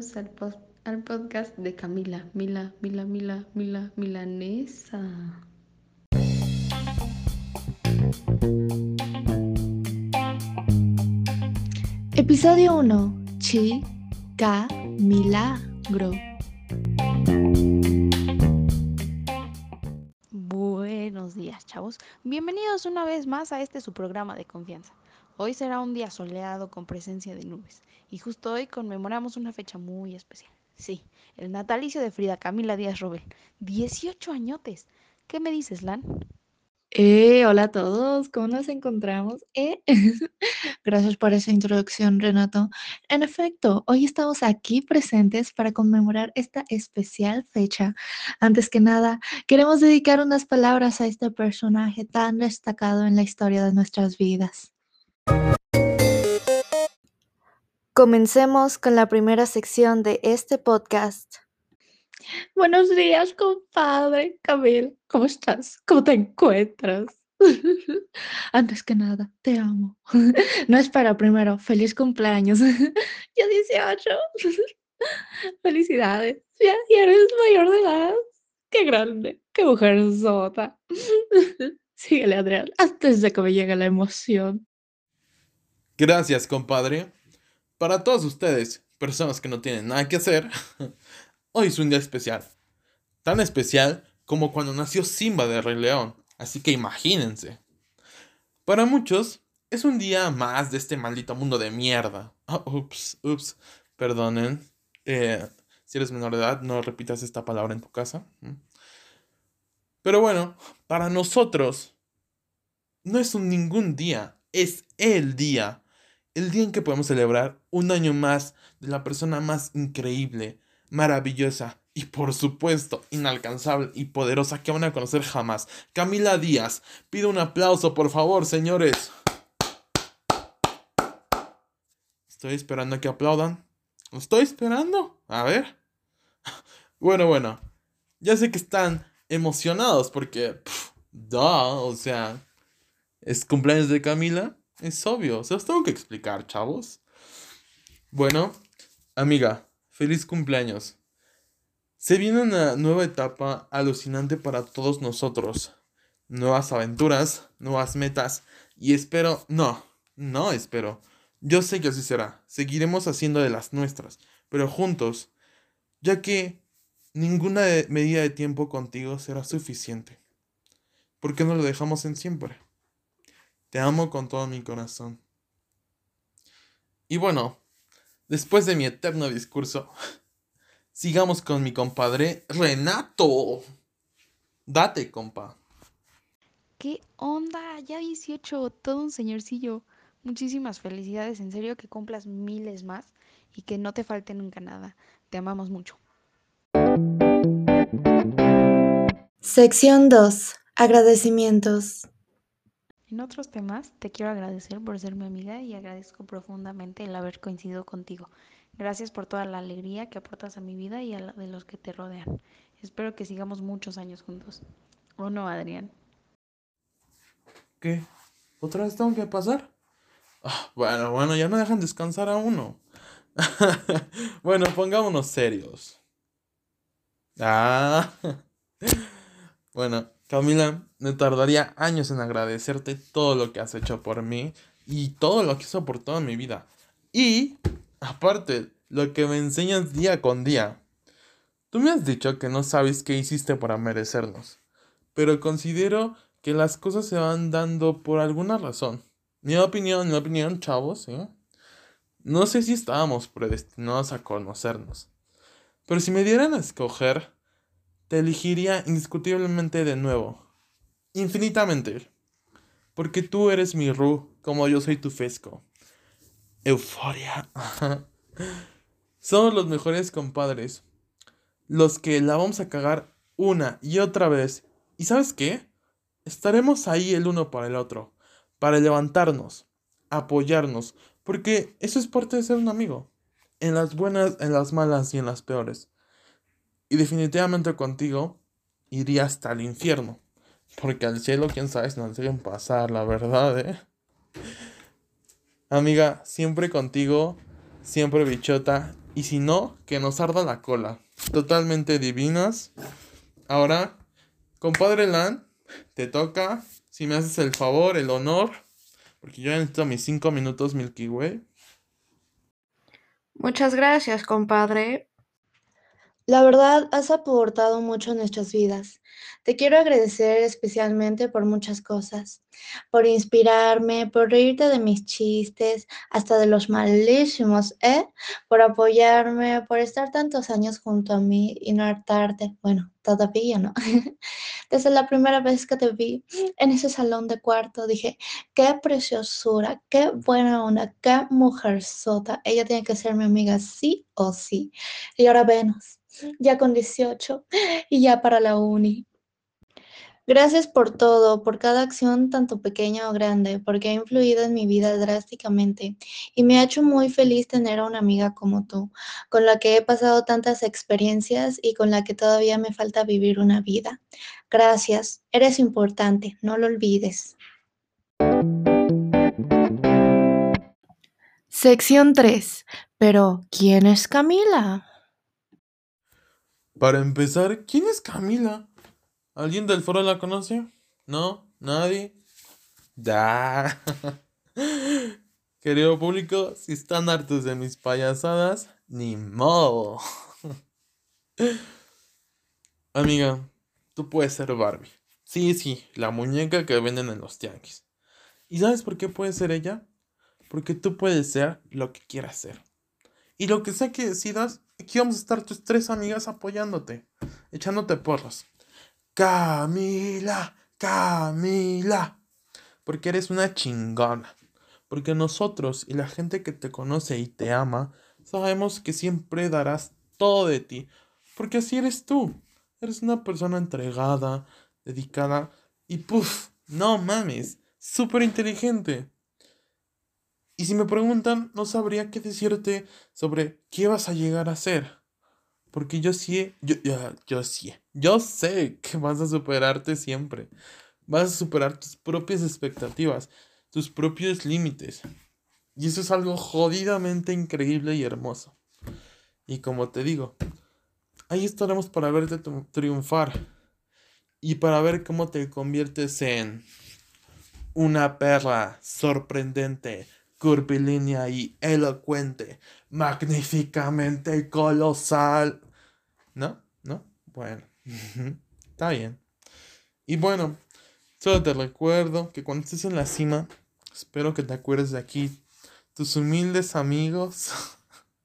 al, al podcast de Camila, Mila, Mila, Mila, Mila, Milanesa. Episodio 1. Chica Milagro. Buenos días, chavos. Bienvenidos una vez más a este su programa de confianza. Hoy será un día soleado con presencia de nubes y justo hoy conmemoramos una fecha muy especial. Sí, el natalicio de Frida Camila Díaz Robel. 18 añotes. ¿Qué me dices, Lan? Eh, hola a todos, ¿cómo nos encontramos? Eh, gracias por esa introducción, Renato. En efecto, hoy estamos aquí presentes para conmemorar esta especial fecha. Antes que nada, queremos dedicar unas palabras a este personaje tan destacado en la historia de nuestras vidas. Comencemos con la primera sección de este podcast. Buenos días, compadre. Camil, ¿cómo estás? ¿Cómo te encuentras? Antes que nada, te amo. No espera, primero, feliz cumpleaños. Ya 18. Felicidades. Ya, eres mayor de edad. Qué grande. Qué mujer sota. Síguele, Adrián, antes de que me llegue la emoción. Gracias, compadre. Para todos ustedes, personas que no tienen nada que hacer, hoy es un día especial. Tan especial como cuando nació Simba de Rey León. Así que imagínense. Para muchos, es un día más de este maldito mundo de mierda. Oh, ups, ups, perdonen. Eh, si eres menor de edad, no repitas esta palabra en tu casa. Pero bueno, para nosotros, no es un ningún día, es el día el día en que podemos celebrar un año más de la persona más increíble, maravillosa y por supuesto inalcanzable y poderosa que van a conocer jamás, Camila Díaz. Pido un aplauso, por favor, señores. Estoy esperando a que aplaudan. estoy esperando? A ver. Bueno, bueno. Ya sé que están emocionados porque... o sea... Es cumpleaños de Camila. Es obvio, se los tengo que explicar, chavos. Bueno, amiga, feliz cumpleaños. Se viene una nueva etapa alucinante para todos nosotros. Nuevas aventuras, nuevas metas y espero, no, no espero. Yo sé que así será. Seguiremos haciendo de las nuestras, pero juntos, ya que ninguna medida de tiempo contigo será suficiente. ¿Por qué no lo dejamos en siempre? Te amo con todo mi corazón. Y bueno, después de mi eterno discurso, sigamos con mi compadre Renato. Date, compa. ¿Qué onda? Ya 18, todo un señorcillo. Muchísimas felicidades, en serio que cumplas miles más y que no te falte nunca nada. Te amamos mucho. Sección 2. Agradecimientos. En otros temas, te quiero agradecer por ser mi amiga y agradezco profundamente el haber coincidido contigo. Gracias por toda la alegría que aportas a mi vida y a la de los que te rodean. Espero que sigamos muchos años juntos. ¿O no, Adrián? ¿Qué? ¿Otra vez tengo que pasar? Ah, bueno, bueno, ya no dejan descansar a uno. bueno, pongámonos serios. Ah. bueno, Camila, me tardaría años en agradecerte todo lo que has hecho por mí y todo lo que hizo por toda mi vida. Y, aparte, lo que me enseñas día con día. Tú me has dicho que no sabes qué hiciste para merecernos, pero considero que las cosas se van dando por alguna razón. Mi opinión, mi opinión, chavos, ¿sí? No sé si estábamos predestinados a conocernos, pero si me dieran a escoger, te elegiría indiscutiblemente de nuevo. Infinitamente. Porque tú eres mi Ru, como yo soy tu Fesco. Euforia. Somos los mejores compadres. Los que la vamos a cagar una y otra vez. ¿Y sabes qué? Estaremos ahí el uno para el otro. Para levantarnos. Apoyarnos. Porque eso es parte de ser un amigo. En las buenas, en las malas y en las peores. Y definitivamente contigo iría hasta el infierno. Porque al cielo, quién sabe si nos deben pasar, la verdad, ¿eh? Amiga, siempre contigo, siempre bichota, Y si no, que nos arda la cola. Totalmente divinas. Ahora, compadre Lan, te toca. Si me haces el favor, el honor. Porque yo necesito mis cinco minutos Milky Way. Muchas gracias, compadre. La verdad, has aportado mucho en nuestras vidas. Te quiero agradecer especialmente por muchas cosas, por inspirarme, por reírte de mis chistes, hasta de los malísimos, ¿eh? Por apoyarme, por estar tantos años junto a mí y no hartarte. Bueno, todavía no. Desde la primera vez que te vi en ese salón de cuarto, dije, qué preciosura, qué buena onda, qué mujer sota. Ella tiene que ser mi amiga sí o sí. Y ahora venos ya con 18 y ya para la uni. Gracias por todo, por cada acción, tanto pequeña o grande, porque ha influido en mi vida drásticamente y me ha hecho muy feliz tener a una amiga como tú, con la que he pasado tantas experiencias y con la que todavía me falta vivir una vida. Gracias, eres importante, no lo olvides. Sección 3. Pero, ¿quién es Camila? Para empezar, ¿quién es Camila? ¿Alguien del foro la conoce? ¿No? ¿Nadie? Da. Querido público, si están hartos de mis payasadas, ni modo. Amiga, tú puedes ser Barbie. Sí, sí, la muñeca que venden en los tianguis. ¿Y sabes por qué puede ser ella? Porque tú puedes ser lo que quieras ser. Y lo que sea que decidas, aquí vamos a estar tus tres amigas apoyándote, echándote porras. Camila, Camila. Porque eres una chingona. Porque nosotros y la gente que te conoce y te ama, sabemos que siempre darás todo de ti. Porque así eres tú. Eres una persona entregada, dedicada y puff, no mames, súper inteligente. Y si me preguntan, no sabría qué decirte sobre qué vas a llegar a ser. Porque yo sí, yo, yo, yo sí, yo sé que vas a superarte siempre. Vas a superar tus propias expectativas, tus propios límites. Y eso es algo jodidamente increíble y hermoso. Y como te digo, ahí estaremos para verte triunfar. Y para ver cómo te conviertes en una perra sorprendente, curvilínea y elocuente, magníficamente colosal. ¿No? ¿No? Bueno, está bien. Y bueno, solo te recuerdo que cuando estés en la cima, espero que te acuerdes de aquí, tus humildes amigos.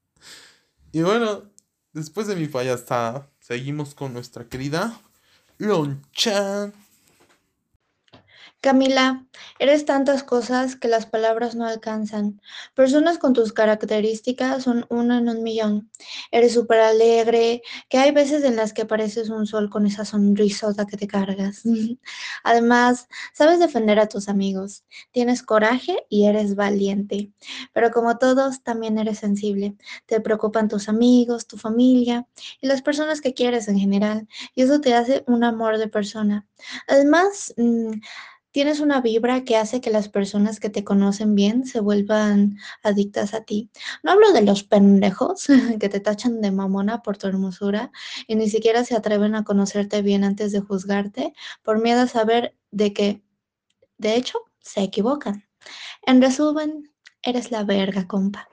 y bueno, después de mi payasada, seguimos con nuestra querida Lonchan. Camila, eres tantas cosas que las palabras no alcanzan. Personas con tus características son una en un millón. Eres súper alegre, que hay veces en las que pareces un sol con esa sonrisota que te cargas. Además, sabes defender a tus amigos. Tienes coraje y eres valiente. Pero como todos, también eres sensible. Te preocupan tus amigos, tu familia y las personas que quieres en general. Y eso te hace un amor de persona. Además, mm, Tienes una vibra que hace que las personas que te conocen bien se vuelvan adictas a ti. No hablo de los pendejos que te tachan de mamona por tu hermosura y ni siquiera se atreven a conocerte bien antes de juzgarte por miedo a saber de que, de hecho, se equivocan. En resumen, eres la verga, compa.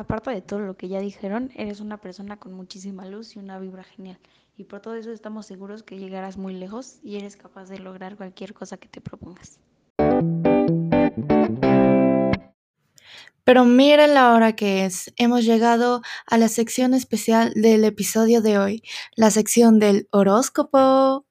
Aparte de todo lo que ya dijeron, eres una persona con muchísima luz y una vibra genial y por todo eso estamos seguros que llegarás muy lejos y eres capaz de lograr cualquier cosa que te propongas. Pero miren la hora que es. Hemos llegado a la sección especial del episodio de hoy, la sección del horóscopo.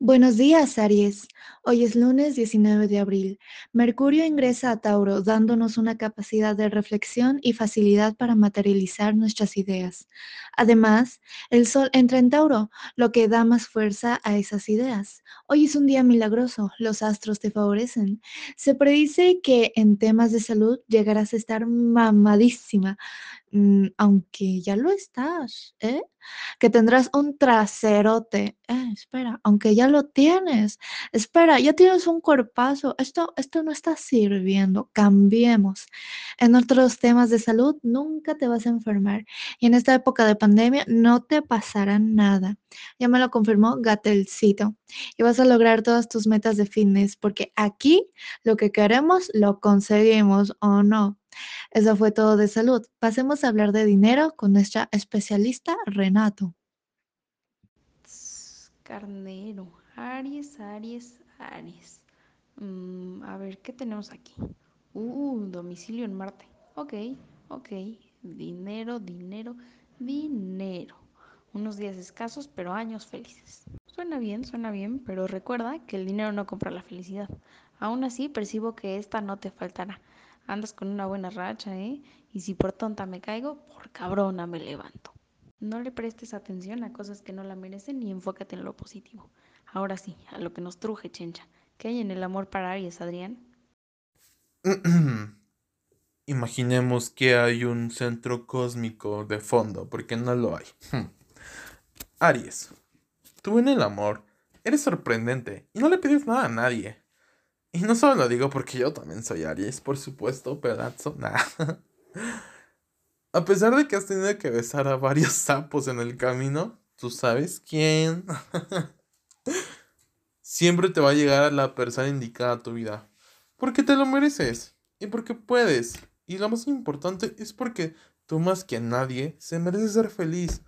Buenos días, Aries. Hoy es lunes 19 de abril. Mercurio ingresa a Tauro, dándonos una capacidad de reflexión y facilidad para materializar nuestras ideas. Además, el Sol entra en Tauro, lo que da más fuerza a esas ideas. Hoy es un día milagroso, los astros te favorecen. Se predice que en temas de salud llegarás a estar mamadísima, aunque ya lo estás, ¿eh? Que tendrás un traserote. Eh, espera, aunque ya lo tienes. Espera espera, ya tienes un cuerpazo. Esto, esto no está sirviendo. Cambiemos. En otros temas de salud, nunca te vas a enfermar. Y en esta época de pandemia, no te pasará nada. Ya me lo confirmó Gatelcito. Y vas a lograr todas tus metas de fitness, porque aquí lo que queremos lo conseguimos o no. Eso fue todo de salud. Pasemos a hablar de dinero con nuestra especialista Renato. Carnero, Aries, Aries, Aries. Mm, a ver, ¿qué tenemos aquí? Uh, domicilio en Marte. Ok, ok. Dinero, dinero, dinero. Unos días escasos, pero años felices. Suena bien, suena bien, pero recuerda que el dinero no compra la felicidad. Aún así, percibo que esta no te faltará. Andas con una buena racha, ¿eh? Y si por tonta me caigo, por cabrona me levanto. No le prestes atención a cosas que no la merecen y enfócate en lo positivo. Ahora sí, a lo que nos truje, chencha. ¿Qué hay en el amor para Aries, Adrián? Imaginemos que hay un centro cósmico de fondo, porque no lo hay. Aries, tú en el amor eres sorprendente y no le pides nada a nadie. Y no solo lo digo porque yo también soy Aries, por supuesto, pedazo, nada. A pesar de que has tenido que besar a varios sapos en el camino, tú sabes quién. Siempre te va a llegar la persona indicada a tu vida. Porque te lo mereces. Y porque puedes. Y lo más importante es porque tú más que nadie se mereces ser feliz.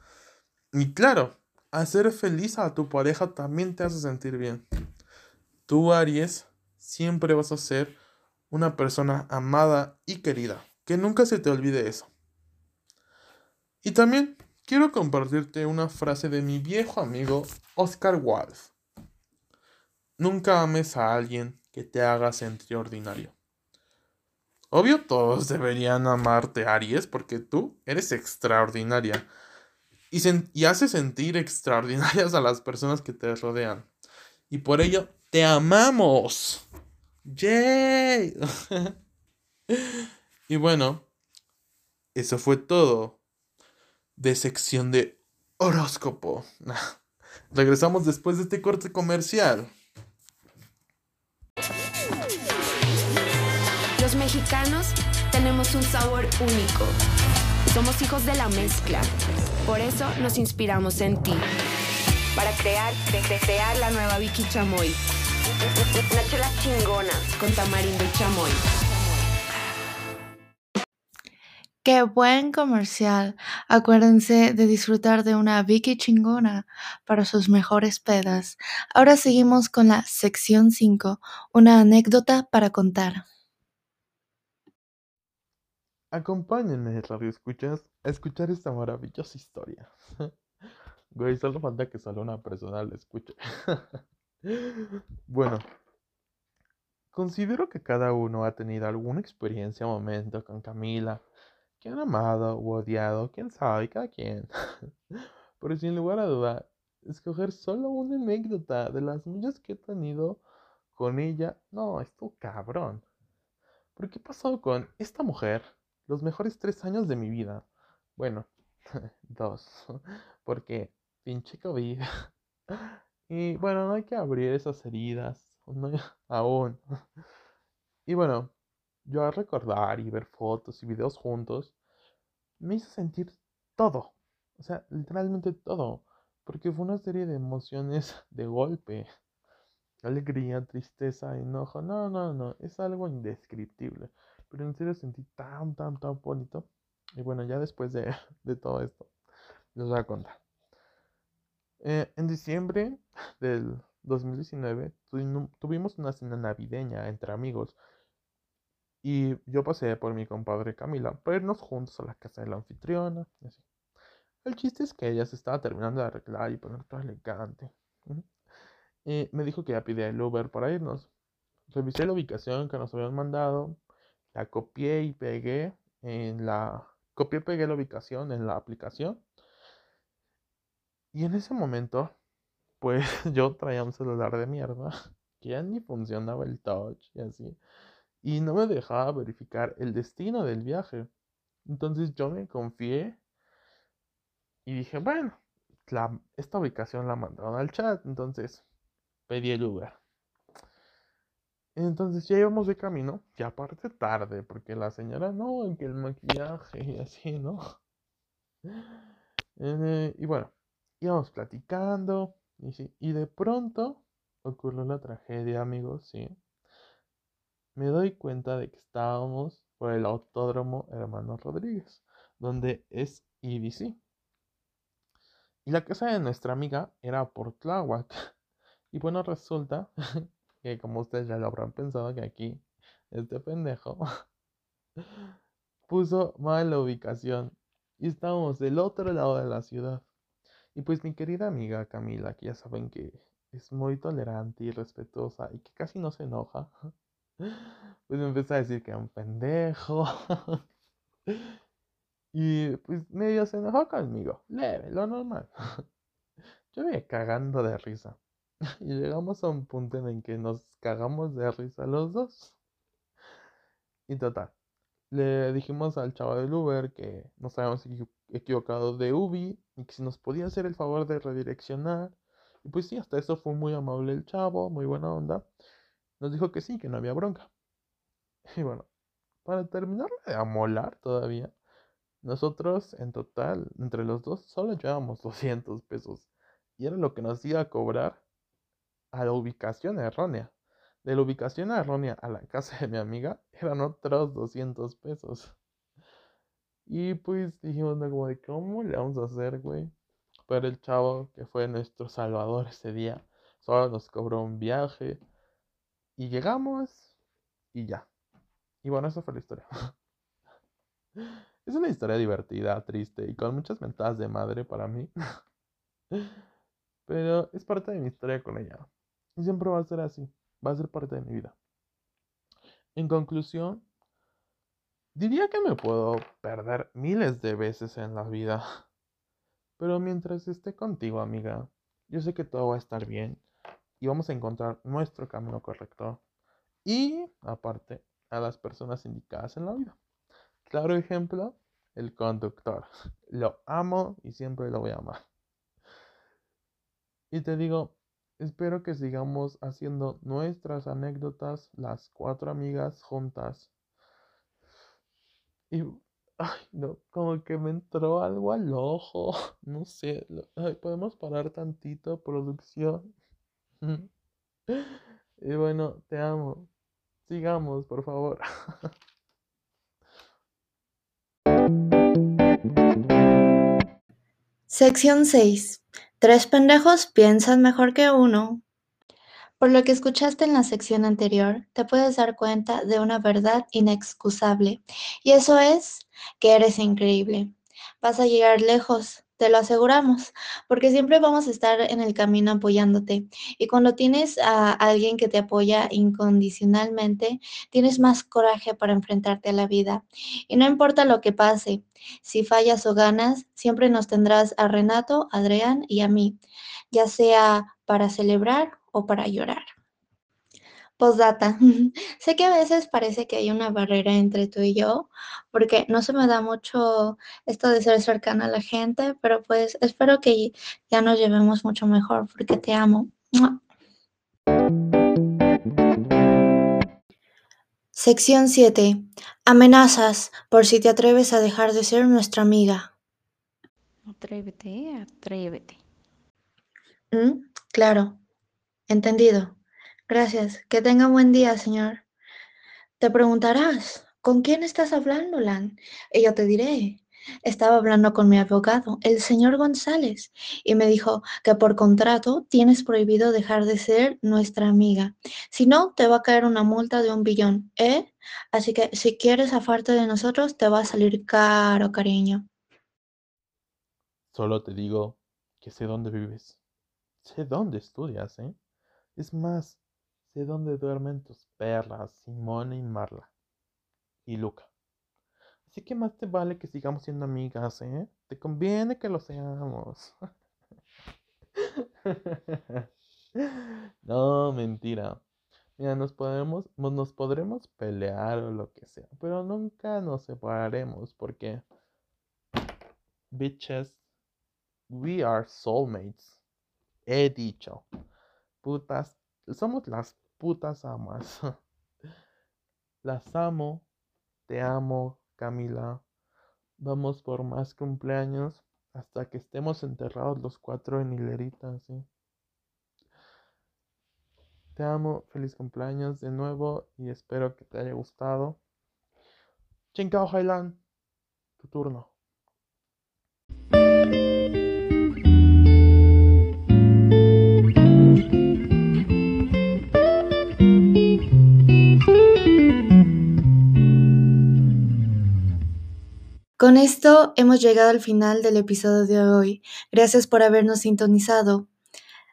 Y claro, hacer feliz a tu pareja también te hace sentir bien. Tú, Aries, siempre vas a ser una persona amada y querida. Que nunca se te olvide eso. Y también quiero compartirte una frase de mi viejo amigo Oscar Wilde. Nunca ames a alguien que te haga sentir ordinario. Obvio todos deberían amarte, Aries, porque tú eres extraordinaria. Y, y haces sentir extraordinarias a las personas que te rodean. Y por ello, te amamos. ¡Yay! y bueno, eso fue todo de sección de horóscopo. Regresamos después de este corte comercial. Los mexicanos tenemos un sabor único. Somos hijos de la mezcla. Por eso nos inspiramos en ti. Para crear, cre- crear la nueva Vicky Chamoy. Una chela chingona con tamarindo y chamoy. Qué buen comercial. Acuérdense de disfrutar de una Vicky chingona para sus mejores pedas. Ahora seguimos con la sección 5, una anécdota para contar. Acompáñenme, radio escuchas, a escuchar esta maravillosa historia. Güey, solo falta que solo una persona la escuche. Bueno, considero que cada uno ha tenido alguna experiencia o momento con Camila, que han amado u odiado, quién sabe, cada quien. Pero sin lugar a duda, escoger solo una anécdota de las muchas que he tenido con ella, no, esto cabrón. ¿Por qué pasó con esta mujer los mejores tres años de mi vida? Bueno, dos, porque pinche COVID. Y bueno, no hay que abrir esas heridas, aún. Y bueno, yo al recordar y ver fotos y videos juntos, me hizo sentir todo. O sea, literalmente todo. Porque fue una serie de emociones de golpe. Alegría, tristeza, enojo. No, no, no. Es algo indescriptible. Pero en serio sentí tan, tan, tan bonito. Y bueno, ya después de, de todo esto, les voy a contar. Eh, en diciembre del 2019 tuvim- tuvimos una cena navideña entre amigos. Y yo pasé por mi compadre Camila para irnos juntos a la casa de la anfitriona. El chiste es que ella se estaba terminando de arreglar y poner todo elegante. Y me dijo que ya pidía el Uber para irnos. Revisé la ubicación que nos habían mandado. La copié y pegué en la... Copié y pegué la ubicación en la aplicación. Y en ese momento, pues yo traía un celular de mierda. Que ya ni funcionaba el touch y así. Y no me dejaba verificar el destino del viaje. Entonces yo me confié y dije, bueno, esta ubicación la mandaron al chat, entonces pedí el Uber. Entonces ya íbamos de camino, y aparte tarde, porque la señora no, en que el maquillaje y así, ¿no? Eh, y bueno, íbamos platicando, y, sí, y de pronto ocurrió la tragedia, amigos, sí. Me doy cuenta de que estábamos por el autódromo Hermano Rodríguez, donde es EDC. Y la casa de nuestra amiga era por Tláhuac. Y bueno, resulta que como ustedes ya lo habrán pensado que aquí este pendejo puso mal la ubicación y estábamos del otro lado de la ciudad. Y pues mi querida amiga Camila, que ya saben que es muy tolerante y respetuosa y que casi no se enoja, pues me empezó a decir que era un pendejo. y pues medio se enojó conmigo, leve, lo normal. Yo me cagando de risa. Y llegamos a un punto en el que nos cagamos de risa los dos. Y total, le dijimos al chavo del Uber que nos habíamos equivocado de Ubi y que si nos podía hacer el favor de redireccionar. Y pues sí, hasta eso fue muy amable el chavo, muy buena onda. Nos dijo que sí, que no había bronca. Y bueno, para terminar de amolar todavía, nosotros en total, entre los dos, solo llevábamos 200 pesos. Y era lo que nos iba a cobrar a la ubicación errónea. De la ubicación errónea a la casa de mi amiga eran otros 200 pesos. Y pues dijimos, como de, ¿cómo le vamos a hacer, güey? Pero el chavo que fue nuestro salvador ese día, solo nos cobró un viaje. Y llegamos y ya. Y bueno, esa fue la historia. es una historia divertida, triste y con muchas mentadas de madre para mí. Pero es parte de mi historia con ella. Y siempre va a ser así, va a ser parte de mi vida. En conclusión, diría que me puedo perder miles de veces en la vida. Pero mientras esté contigo, amiga, yo sé que todo va a estar bien y vamos a encontrar nuestro camino correcto. Y, aparte, a las personas indicadas en la vida. Claro ejemplo, el conductor. Lo amo y siempre lo voy a amar. Y te digo, Espero que sigamos haciendo nuestras anécdotas, las cuatro amigas juntas. Y, ay, no, como que me entró algo al ojo. No sé, ay, podemos parar tantito, producción. y bueno, te amo. Sigamos, por favor. Sección 6. Tres pendejos piensan mejor que uno. Por lo que escuchaste en la sección anterior, te puedes dar cuenta de una verdad inexcusable. Y eso es que eres increíble. Vas a llegar lejos, te lo aseguramos, porque siempre vamos a estar en el camino apoyándote. Y cuando tienes a alguien que te apoya incondicionalmente, tienes más coraje para enfrentarte a la vida. Y no importa lo que pase, si fallas o ganas, siempre nos tendrás a Renato, Adrián y a mí, ya sea para celebrar o para llorar. Postdata. sé que a veces parece que hay una barrera entre tú y yo, porque no se me da mucho esto de ser cercana a la gente, pero pues espero que ya nos llevemos mucho mejor, porque te amo. Sección 7. Amenazas por si te atreves a dejar de ser nuestra amiga. Atrévete, atrévete. ¿Mm? Claro. Entendido. Gracias. Que tenga buen día, señor. Te preguntarás, ¿con quién estás hablando, Lan? Y yo te diré, estaba hablando con mi abogado, el señor González, y me dijo que por contrato tienes prohibido dejar de ser nuestra amiga. Si no, te va a caer una multa de un billón, ¿eh? Así que si quieres afarte de nosotros, te va a salir caro, cariño. Solo te digo que sé dónde vives. Sé dónde estudias, ¿eh? Es más, Sé dónde duermen tus perras, Simone y Marla. Y Luca. Así que más te vale que sigamos siendo amigas, ¿eh? Te conviene que lo seamos. no, mentira. Mira, nos podemos, nos podremos pelear o lo que sea, pero nunca nos separaremos porque, bitches, we are soulmates. He dicho, putas, somos las putas amas. Las amo. Te amo, Camila. Vamos por más cumpleaños hasta que estemos enterrados los cuatro en hilerita. Te amo, feliz cumpleaños de nuevo y espero que te haya gustado. Chinkao Highland, tu turno. Con esto hemos llegado al final del episodio de hoy. Gracias por habernos sintonizado.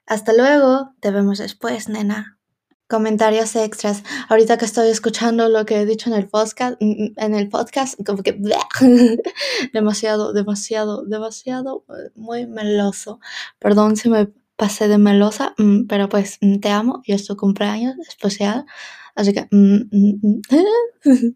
Hasta luego. Te vemos después, nena. Comentarios extras. Ahorita que estoy escuchando lo que he dicho en el podcast, en el podcast, como que demasiado, demasiado, demasiado, muy meloso. Perdón si me pasé de melosa, mm, pero pues mm, te amo y es tu cumpleaños especial. Así que...